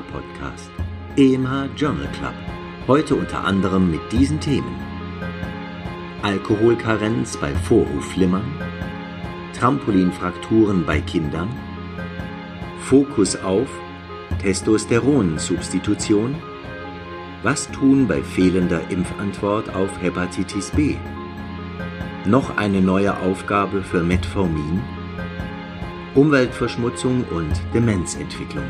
EMH Podcast, EMH Journal Club. Heute unter anderem mit diesen Themen: Alkoholkarenz bei Vorhofflimmern, Trampolinfrakturen bei Kindern, Fokus auf Testosteronsubstitution, was tun bei fehlender Impfantwort auf Hepatitis B? Noch eine neue Aufgabe für Metformin? Umweltverschmutzung und Demenzentwicklung.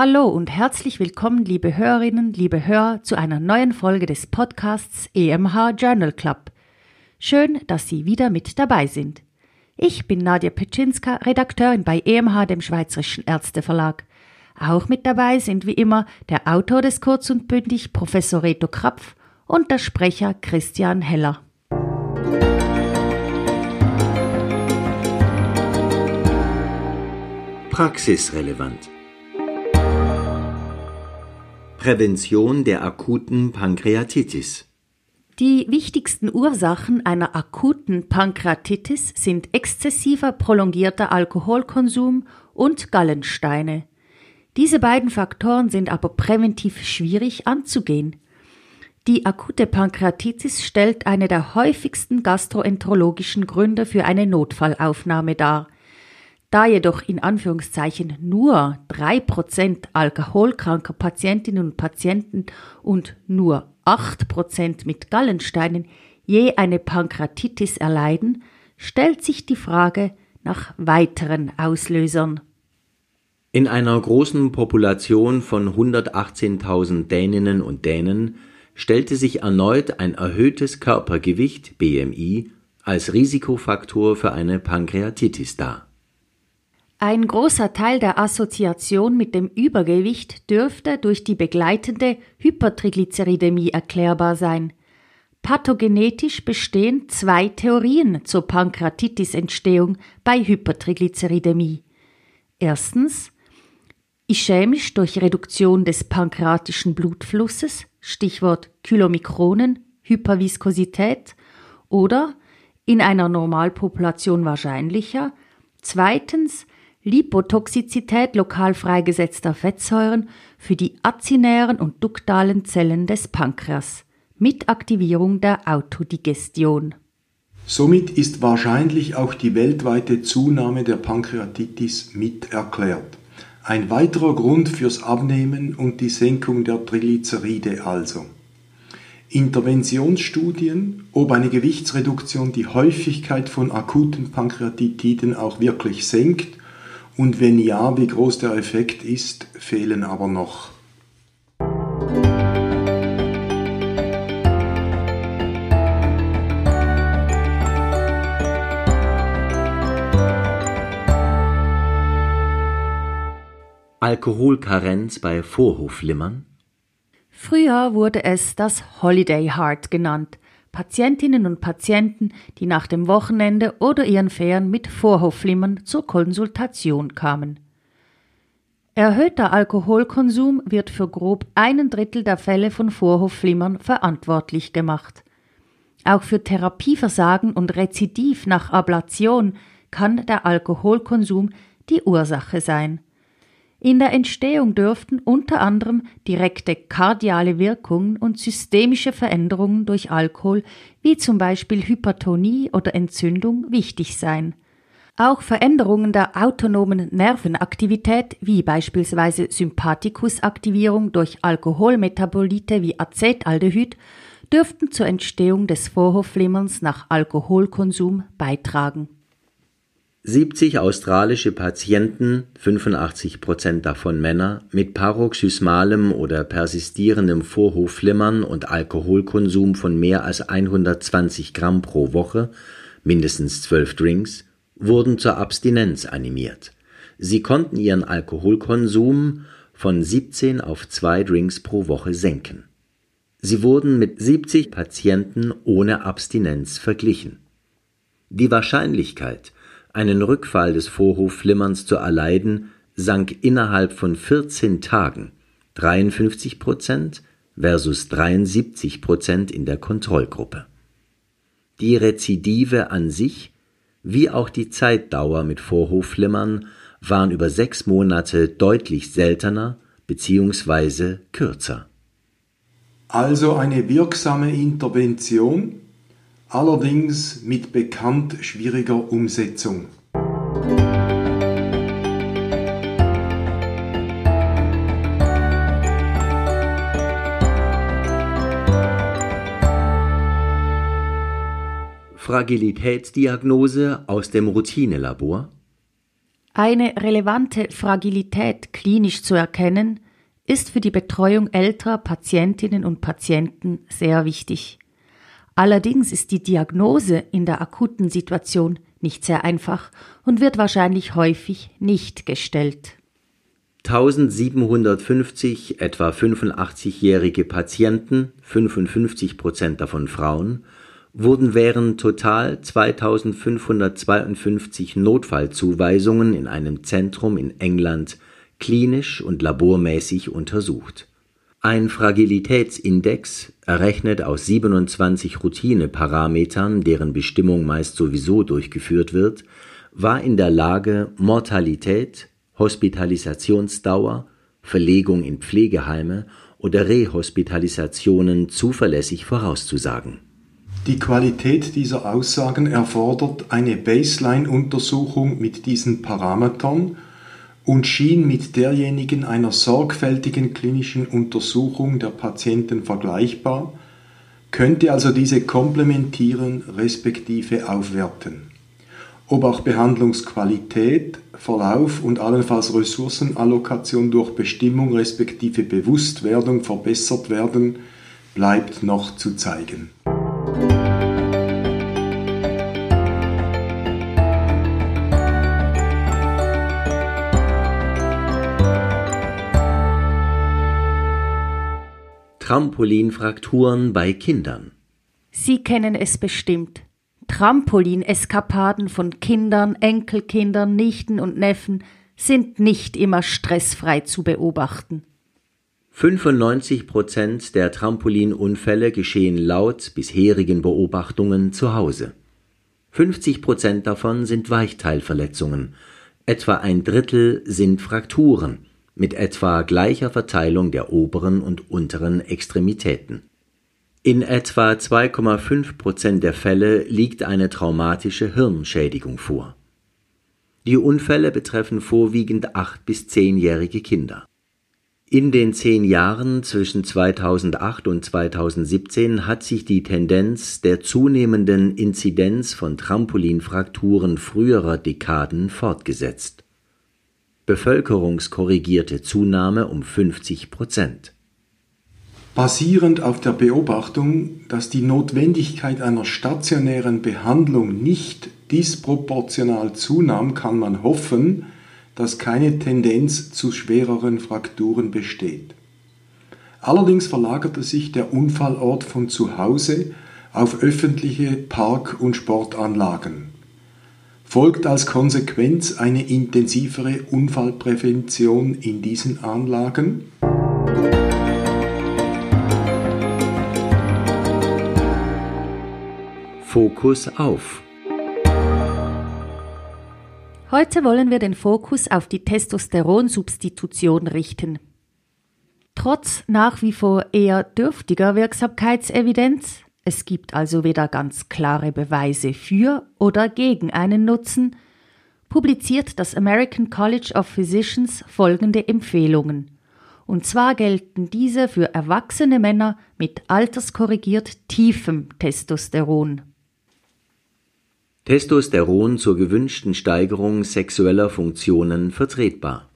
Hallo und herzlich willkommen, liebe Hörerinnen, liebe Hörer, zu einer neuen Folge des Podcasts EMH Journal Club. Schön, dass Sie wieder mit dabei sind. Ich bin Nadja Petschinska, Redakteurin bei EMH, dem Schweizerischen Ärzteverlag. Auch mit dabei sind wie immer der Autor des Kurz und Bündig, Professor Reto Krapf, und der Sprecher Christian Heller. Praxisrelevant. Prävention der akuten Pankreatitis. Die wichtigsten Ursachen einer akuten Pankreatitis sind exzessiver prolongierter Alkoholkonsum und Gallensteine. Diese beiden Faktoren sind aber präventiv schwierig anzugehen. Die akute Pankreatitis stellt eine der häufigsten gastroenterologischen Gründe für eine Notfallaufnahme dar. Da jedoch in Anführungszeichen nur drei Prozent alkoholkranker Patientinnen und Patienten und nur 8% mit Gallensteinen je eine Pankreatitis erleiden, stellt sich die Frage nach weiteren Auslösern. In einer großen Population von 118.000 Däninnen und Dänen stellte sich erneut ein erhöhtes Körpergewicht BMI als Risikofaktor für eine Pankreatitis dar. Ein großer Teil der Assoziation mit dem Übergewicht dürfte durch die begleitende Hypertriglyceridämie erklärbar sein. Pathogenetisch bestehen zwei Theorien zur Pankreatitis-Entstehung bei Hypertriglyceridämie. Erstens ischämisch durch Reduktion des pankreatischen Blutflusses, Stichwort Chylomikronen, Hyperviskosität, oder in einer Normalpopulation wahrscheinlicher, zweitens Lipotoxizität lokal freigesetzter Fettsäuren für die azinären und duktalen Zellen des Pankreas mit Aktivierung der Autodigestion. Somit ist wahrscheinlich auch die weltweite Zunahme der Pankreatitis mit erklärt. Ein weiterer Grund fürs Abnehmen und die Senkung der Triglyceride also. Interventionsstudien, ob eine Gewichtsreduktion die Häufigkeit von akuten Pankreatitiden auch wirklich senkt und wenn ja, wie groß der Effekt ist, fehlen aber noch. Alkoholkarenz bei Vorhofflimmern? Früher wurde es das Holiday Heart genannt, Patientinnen und Patienten, die nach dem Wochenende oder ihren Ferien mit Vorhofflimmern zur Konsultation kamen. Erhöhter Alkoholkonsum wird für grob einen Drittel der Fälle von Vorhofflimmern verantwortlich gemacht. Auch für Therapieversagen und Rezidiv nach Ablation kann der Alkoholkonsum die Ursache sein. In der Entstehung dürften unter anderem direkte kardiale Wirkungen und systemische Veränderungen durch Alkohol, wie zum Beispiel Hypertonie oder Entzündung, wichtig sein. Auch Veränderungen der autonomen Nervenaktivität, wie beispielsweise Sympathikusaktivierung durch Alkoholmetabolite wie Acetaldehyd, dürften zur Entstehung des Vorhofflimmerns nach Alkoholkonsum beitragen. 70 australische Patienten, 85 Prozent davon Männer, mit paroxysmalem oder persistierendem Vorhofflimmern und Alkoholkonsum von mehr als 120 Gramm pro Woche, mindestens 12 Drinks, wurden zur Abstinenz animiert. Sie konnten ihren Alkoholkonsum von 17 auf 2 Drinks pro Woche senken. Sie wurden mit 70 Patienten ohne Abstinenz verglichen. Die Wahrscheinlichkeit, einen Rückfall des Vorhofflimmerns zu erleiden, sank innerhalb von 14 Tagen 53 Prozent versus 73 Prozent in der Kontrollgruppe. Die Rezidive an sich wie auch die Zeitdauer mit Vorhofflimmern waren über sechs Monate deutlich seltener bzw. kürzer. Also eine wirksame Intervention, allerdings mit bekannt schwieriger Umsetzung. Fragilitätsdiagnose aus dem Routinelabor? Eine relevante Fragilität klinisch zu erkennen, ist für die Betreuung älterer Patientinnen und Patienten sehr wichtig. Allerdings ist die Diagnose in der akuten Situation nicht sehr einfach und wird wahrscheinlich häufig nicht gestellt. 1750 etwa 85-jährige Patienten, 55 Prozent davon Frauen, wurden während total 2552 Notfallzuweisungen in einem Zentrum in England klinisch und labormäßig untersucht. Ein Fragilitätsindex, errechnet aus 27 Routineparametern, deren Bestimmung meist sowieso durchgeführt wird, war in der Lage, Mortalität, Hospitalisationsdauer, Verlegung in Pflegeheime oder Rehospitalisationen zuverlässig vorauszusagen. Die Qualität dieser Aussagen erfordert eine Baseline-Untersuchung mit diesen Parametern und schien mit derjenigen einer sorgfältigen klinischen Untersuchung der Patienten vergleichbar, könnte also diese komplementieren respektive aufwerten. Ob auch Behandlungsqualität, Verlauf und allenfalls Ressourcenallokation durch Bestimmung respektive Bewusstwerdung verbessert werden, bleibt noch zu zeigen. Trampolinfrakturen bei Kindern. Sie kennen es bestimmt. Trampolineskapaden von Kindern, Enkelkindern, Nichten und Neffen sind nicht immer stressfrei zu beobachten. 95 Prozent der Trampolinunfälle geschehen laut bisherigen Beobachtungen zu Hause. 50 Prozent davon sind Weichteilverletzungen, etwa ein Drittel sind Frakturen, mit etwa gleicher Verteilung der oberen und unteren Extremitäten. In etwa 2,5 Prozent der Fälle liegt eine traumatische Hirnschädigung vor. Die Unfälle betreffen vorwiegend acht bis zehnjährige Kinder. In den zehn Jahren zwischen 2008 und 2017 hat sich die Tendenz der zunehmenden Inzidenz von Trampolinfrakturen früherer Dekaden fortgesetzt bevölkerungskorrigierte Zunahme um 50 Prozent. Basierend auf der Beobachtung, dass die Notwendigkeit einer stationären Behandlung nicht disproportional zunahm, kann man hoffen, dass keine Tendenz zu schwereren Frakturen besteht. Allerdings verlagerte sich der Unfallort von zu Hause auf öffentliche Park- und Sportanlagen folgt als Konsequenz eine intensivere Unfallprävention in diesen Anlagen? Fokus auf. Heute wollen wir den Fokus auf die Testosteronsubstitution richten. Trotz nach wie vor eher dürftiger Wirksamkeitsevidenz es gibt also weder ganz klare Beweise für oder gegen einen Nutzen, publiziert das American College of Physicians folgende Empfehlungen. Und zwar gelten diese für erwachsene Männer mit alterskorrigiert tiefem Testosteron. Testosteron zur gewünschten Steigerung sexueller Funktionen vertretbar.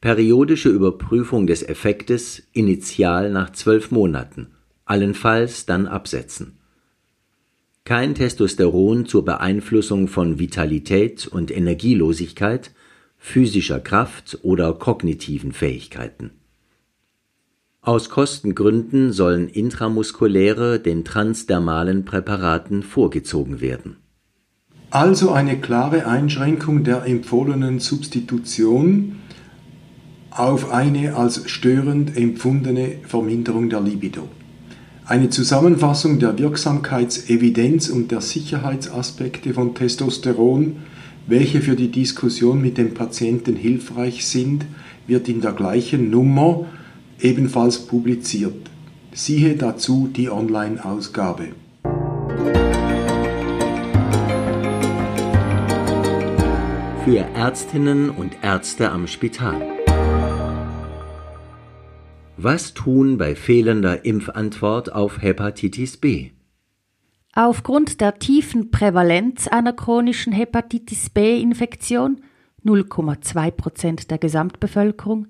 Periodische Überprüfung des Effektes initial nach zwölf Monaten allenfalls dann absetzen. Kein Testosteron zur Beeinflussung von Vitalität und Energielosigkeit, physischer Kraft oder kognitiven Fähigkeiten. Aus Kostengründen sollen intramuskuläre den transdermalen Präparaten vorgezogen werden. Also eine klare Einschränkung der empfohlenen Substitution auf eine als störend empfundene Verminderung der Libido. Eine Zusammenfassung der Wirksamkeitsevidenz und der Sicherheitsaspekte von Testosteron, welche für die Diskussion mit dem Patienten hilfreich sind, wird in der gleichen Nummer ebenfalls publiziert. Siehe dazu die Online-Ausgabe. Für Ärztinnen und Ärzte am Spital. Was tun bei fehlender Impfantwort auf Hepatitis B? Aufgrund der tiefen Prävalenz einer chronischen Hepatitis B-Infektion, 0,2 Prozent der Gesamtbevölkerung,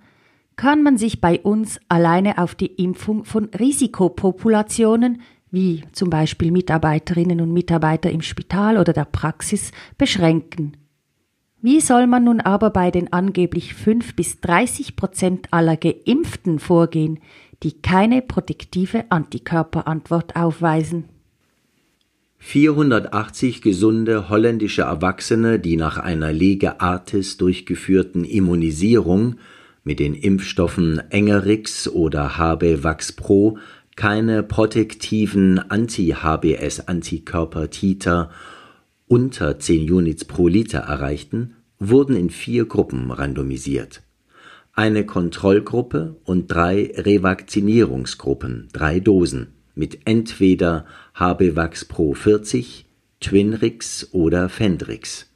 kann man sich bei uns alleine auf die Impfung von Risikopopulationen wie zum Beispiel Mitarbeiterinnen und Mitarbeiter im Spital oder der Praxis beschränken. Wie soll man nun aber bei den angeblich 5 bis 30 Prozent aller Geimpften vorgehen, die keine protektive Antikörperantwort aufweisen? 480 gesunde holländische Erwachsene, die nach einer Lege Artis durchgeführten Immunisierung mit den Impfstoffen Engerix oder HB-Vax Pro keine protektiven Anti-HBS-Antikörper-Titer unter 10 Units pro Liter erreichten, wurden in vier Gruppen randomisiert. Eine Kontrollgruppe und drei Revakzinierungsgruppen, drei Dosen, mit entweder HBVax Pro 40, Twinrix oder Fendrix.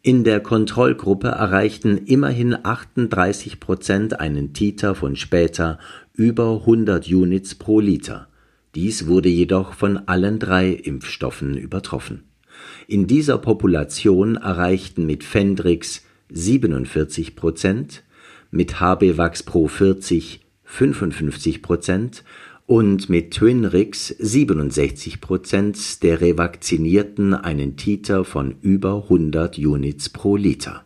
In der Kontrollgruppe erreichten immerhin 38 Prozent einen Titer von später über 100 Units pro Liter. Dies wurde jedoch von allen drei Impfstoffen übertroffen in dieser Population erreichten mit Fendrix 47 Prozent, mit HB-Vax Pro 40 55 Prozent und mit Twinrix 67 Prozent der Revakzinierten einen Titer von über 100 Units pro Liter.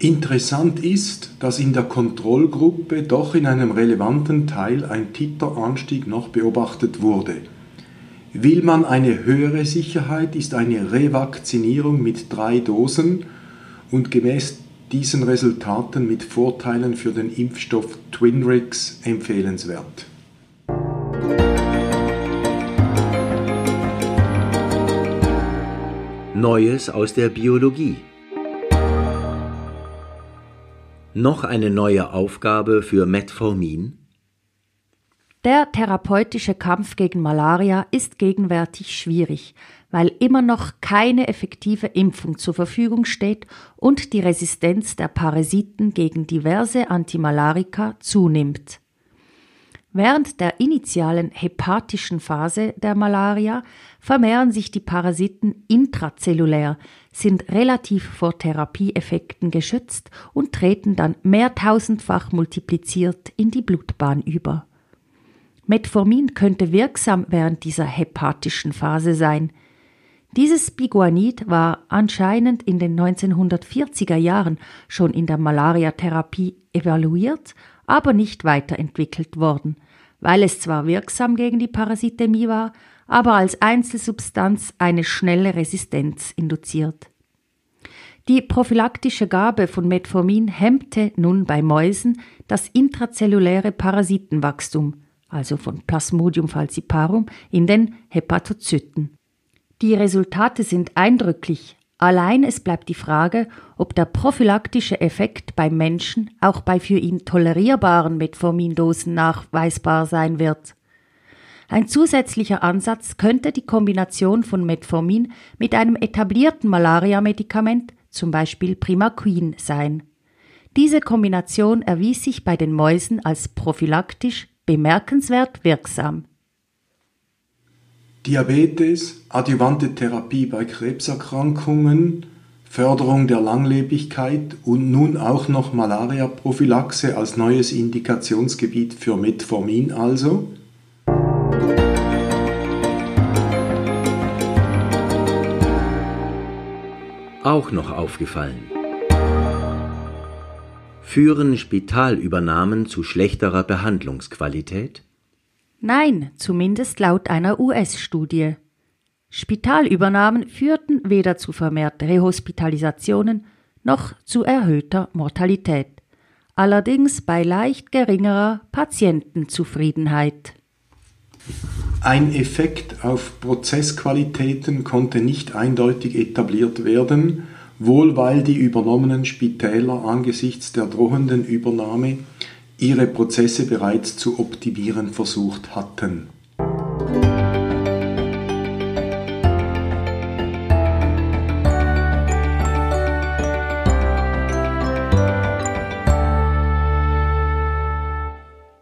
Interessant ist, dass in der Kontrollgruppe doch in einem relevanten Teil ein Titeranstieg noch beobachtet wurde. Will man eine höhere Sicherheit, ist eine Revakzinierung mit drei Dosen und gemäß diesen Resultaten mit Vorteilen für den Impfstoff Twinrix empfehlenswert. Neues aus der Biologie. Noch eine neue Aufgabe für Metformin? Der therapeutische Kampf gegen Malaria ist gegenwärtig schwierig, weil immer noch keine effektive Impfung zur Verfügung steht und die Resistenz der Parasiten gegen diverse Antimalarika zunimmt. Während der initialen hepatischen Phase der Malaria vermehren sich die Parasiten intrazellulär, sind relativ vor Therapieeffekten geschützt und treten dann mehrtausendfach multipliziert in die Blutbahn über. Metformin könnte wirksam während dieser hepatischen Phase sein. Dieses Biguanid war anscheinend in den 1940er Jahren schon in der Malariatherapie evaluiert, aber nicht weiterentwickelt worden, weil es zwar wirksam gegen die Parasitämie war, aber als Einzelsubstanz eine schnelle Resistenz induziert. Die prophylaktische Gabe von Metformin hemmte nun bei Mäusen das intrazelluläre Parasitenwachstum, also von Plasmodium falciparum, in den Hepatozyten. Die Resultate sind eindrücklich. Allein es bleibt die Frage, ob der prophylaktische Effekt beim Menschen auch bei für ihn tolerierbaren Metformindosen nachweisbar sein wird. Ein zusätzlicher Ansatz könnte die Kombination von Metformin mit einem etablierten Malaria-Medikament, zum Beispiel Primaquin, sein. Diese Kombination erwies sich bei den Mäusen als prophylaktisch bemerkenswert wirksam. Diabetes, adjuvante Therapie bei Krebserkrankungen, Förderung der Langlebigkeit und nun auch noch Malaria-Prophylaxe als neues Indikationsgebiet für Metformin also? Auch noch aufgefallen. Führen Spitalübernahmen zu schlechterer Behandlungsqualität? Nein, zumindest laut einer US-Studie. Spitalübernahmen führten weder zu vermehrt Rehospitalisationen noch zu erhöhter Mortalität. allerdings bei leicht geringerer Patientenzufriedenheit. Ein Effekt auf Prozessqualitäten konnte nicht eindeutig etabliert werden, wohl weil die übernommenen Spitäler angesichts der drohenden Übernahme ihre Prozesse bereits zu optimieren versucht hatten.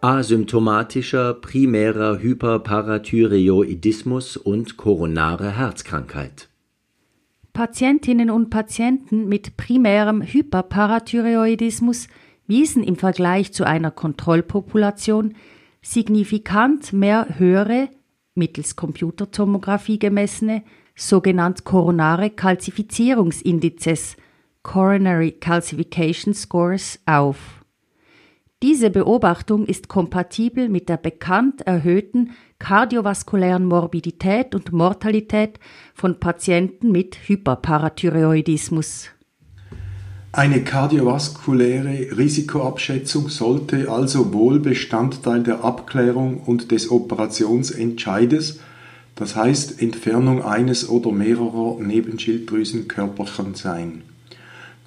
asymptomatischer primärer Hyperparathyreoidismus und koronare Herzkrankheit. Patientinnen und Patienten mit primärem Hyperparathyreoidismus wiesen im Vergleich zu einer Kontrollpopulation signifikant mehr höhere, mittels Computertomographie gemessene, sogenannte koronare Kalzifizierungsindizes, Coronary Calcification Scores, auf. Diese Beobachtung ist kompatibel mit der bekannt erhöhten kardiovaskulären Morbidität und Mortalität von Patienten mit Hyperparathyreoidismus. Eine kardiovaskuläre Risikoabschätzung sollte also wohl Bestandteil der Abklärung und des Operationsentscheides, das heißt Entfernung eines oder mehrerer Nebenschilddrüsenkörperchen sein.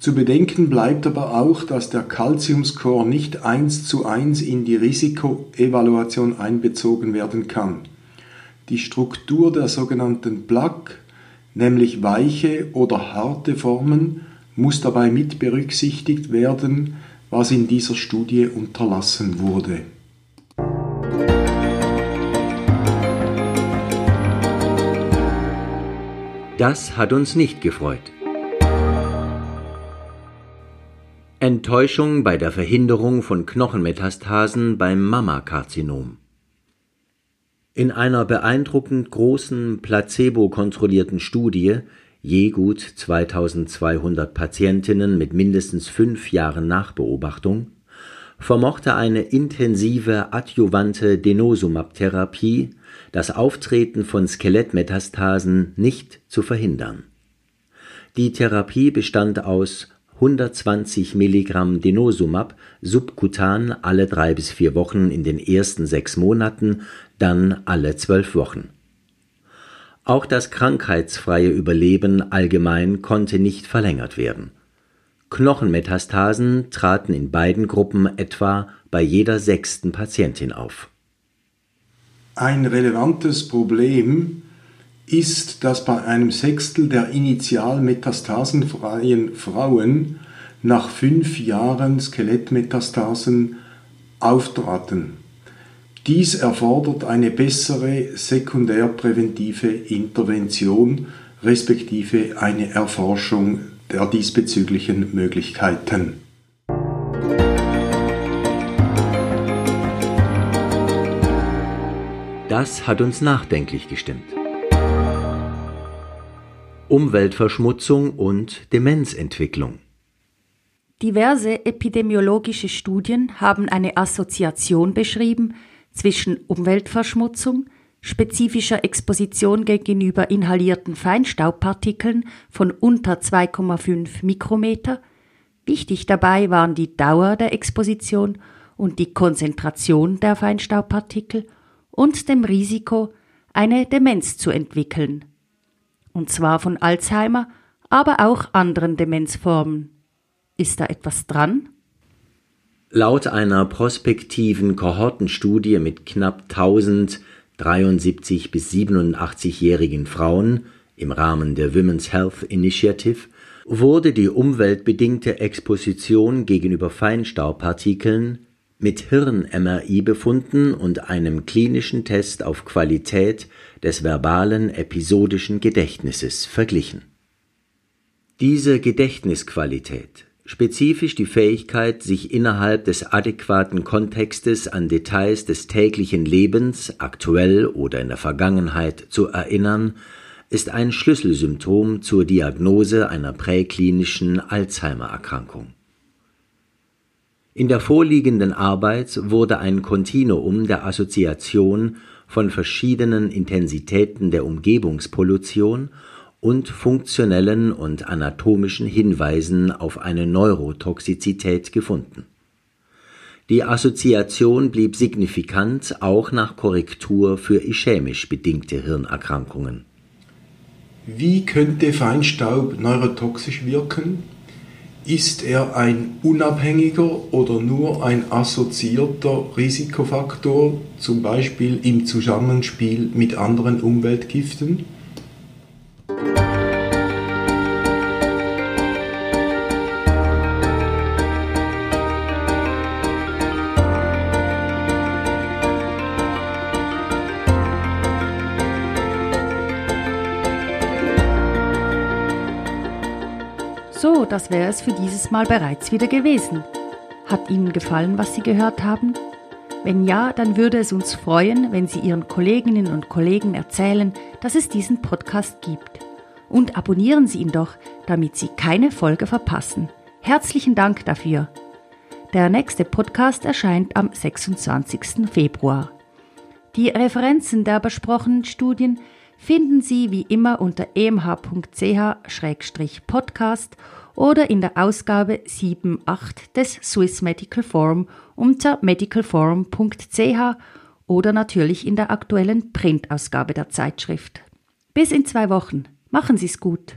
Zu bedenken bleibt aber auch, dass der Calcium-Score nicht eins zu eins in die Risikoevaluation einbezogen werden kann. Die Struktur der sogenannten Plaque, nämlich weiche oder harte Formen, muss dabei mit berücksichtigt werden, was in dieser Studie unterlassen wurde. Das hat uns nicht gefreut. Enttäuschung bei der Verhinderung von Knochenmetastasen beim Mammakarzinom. In einer beeindruckend großen placebo-kontrollierten Studie, je gut 2200 Patientinnen mit mindestens fünf Jahren Nachbeobachtung, vermochte eine intensive adjuvante Denosumab-Therapie das Auftreten von Skelettmetastasen nicht zu verhindern. Die Therapie bestand aus 120 Milligramm Denosumab subkutan alle drei bis vier Wochen in den ersten sechs Monaten, dann alle zwölf Wochen. Auch das krankheitsfreie Überleben allgemein konnte nicht verlängert werden. Knochenmetastasen traten in beiden Gruppen etwa bei jeder sechsten Patientin auf. Ein relevantes Problem ist, dass bei einem Sechstel der initial metastasenfreien Frauen nach fünf Jahren Skelettmetastasen auftraten. Dies erfordert eine bessere sekundärpräventive Intervention respektive eine Erforschung der diesbezüglichen Möglichkeiten. Das hat uns nachdenklich gestimmt. Umweltverschmutzung und Demenzentwicklung. Diverse epidemiologische Studien haben eine Assoziation beschrieben zwischen Umweltverschmutzung, spezifischer Exposition gegenüber inhalierten Feinstaubpartikeln von unter 2,5 Mikrometer. Wichtig dabei waren die Dauer der Exposition und die Konzentration der Feinstaubpartikel und dem Risiko, eine Demenz zu entwickeln und zwar von Alzheimer, aber auch anderen Demenzformen. Ist da etwas dran? Laut einer prospektiven Kohortenstudie mit knapp 1000 73 bis 87-jährigen Frauen im Rahmen der Women's Health Initiative wurde die umweltbedingte Exposition gegenüber Feinstaubpartikeln mit Hirn-MRI-Befunden und einem klinischen Test auf Qualität des verbalen episodischen Gedächtnisses verglichen. Diese Gedächtnisqualität, spezifisch die Fähigkeit, sich innerhalb des adäquaten Kontextes an Details des täglichen Lebens, aktuell oder in der Vergangenheit, zu erinnern, ist ein Schlüsselsymptom zur Diagnose einer präklinischen Alzheimer-Erkrankung in der vorliegenden Arbeit wurde ein Kontinuum der Assoziation von verschiedenen Intensitäten der Umgebungspollution und funktionellen und anatomischen Hinweisen auf eine Neurotoxizität gefunden. Die Assoziation blieb signifikant auch nach Korrektur für ischämisch bedingte Hirnerkrankungen. Wie könnte Feinstaub neurotoxisch wirken? Ist er ein unabhängiger oder nur ein assoziierter Risikofaktor, zum Beispiel im Zusammenspiel mit anderen Umweltgiften? Das wäre es für dieses Mal bereits wieder gewesen. Hat Ihnen gefallen, was Sie gehört haben? Wenn ja, dann würde es uns freuen, wenn Sie Ihren Kolleginnen und Kollegen erzählen, dass es diesen Podcast gibt. Und abonnieren Sie ihn doch, damit Sie keine Folge verpassen. Herzlichen Dank dafür. Der nächste Podcast erscheint am 26. Februar. Die Referenzen der besprochenen Studien finden Sie wie immer unter emh.ch-podcast oder in der Ausgabe 7.8 des Swiss Medical Forum unter medicalforum.ch oder natürlich in der aktuellen Printausgabe der Zeitschrift. Bis in zwei Wochen. Machen Sie es gut.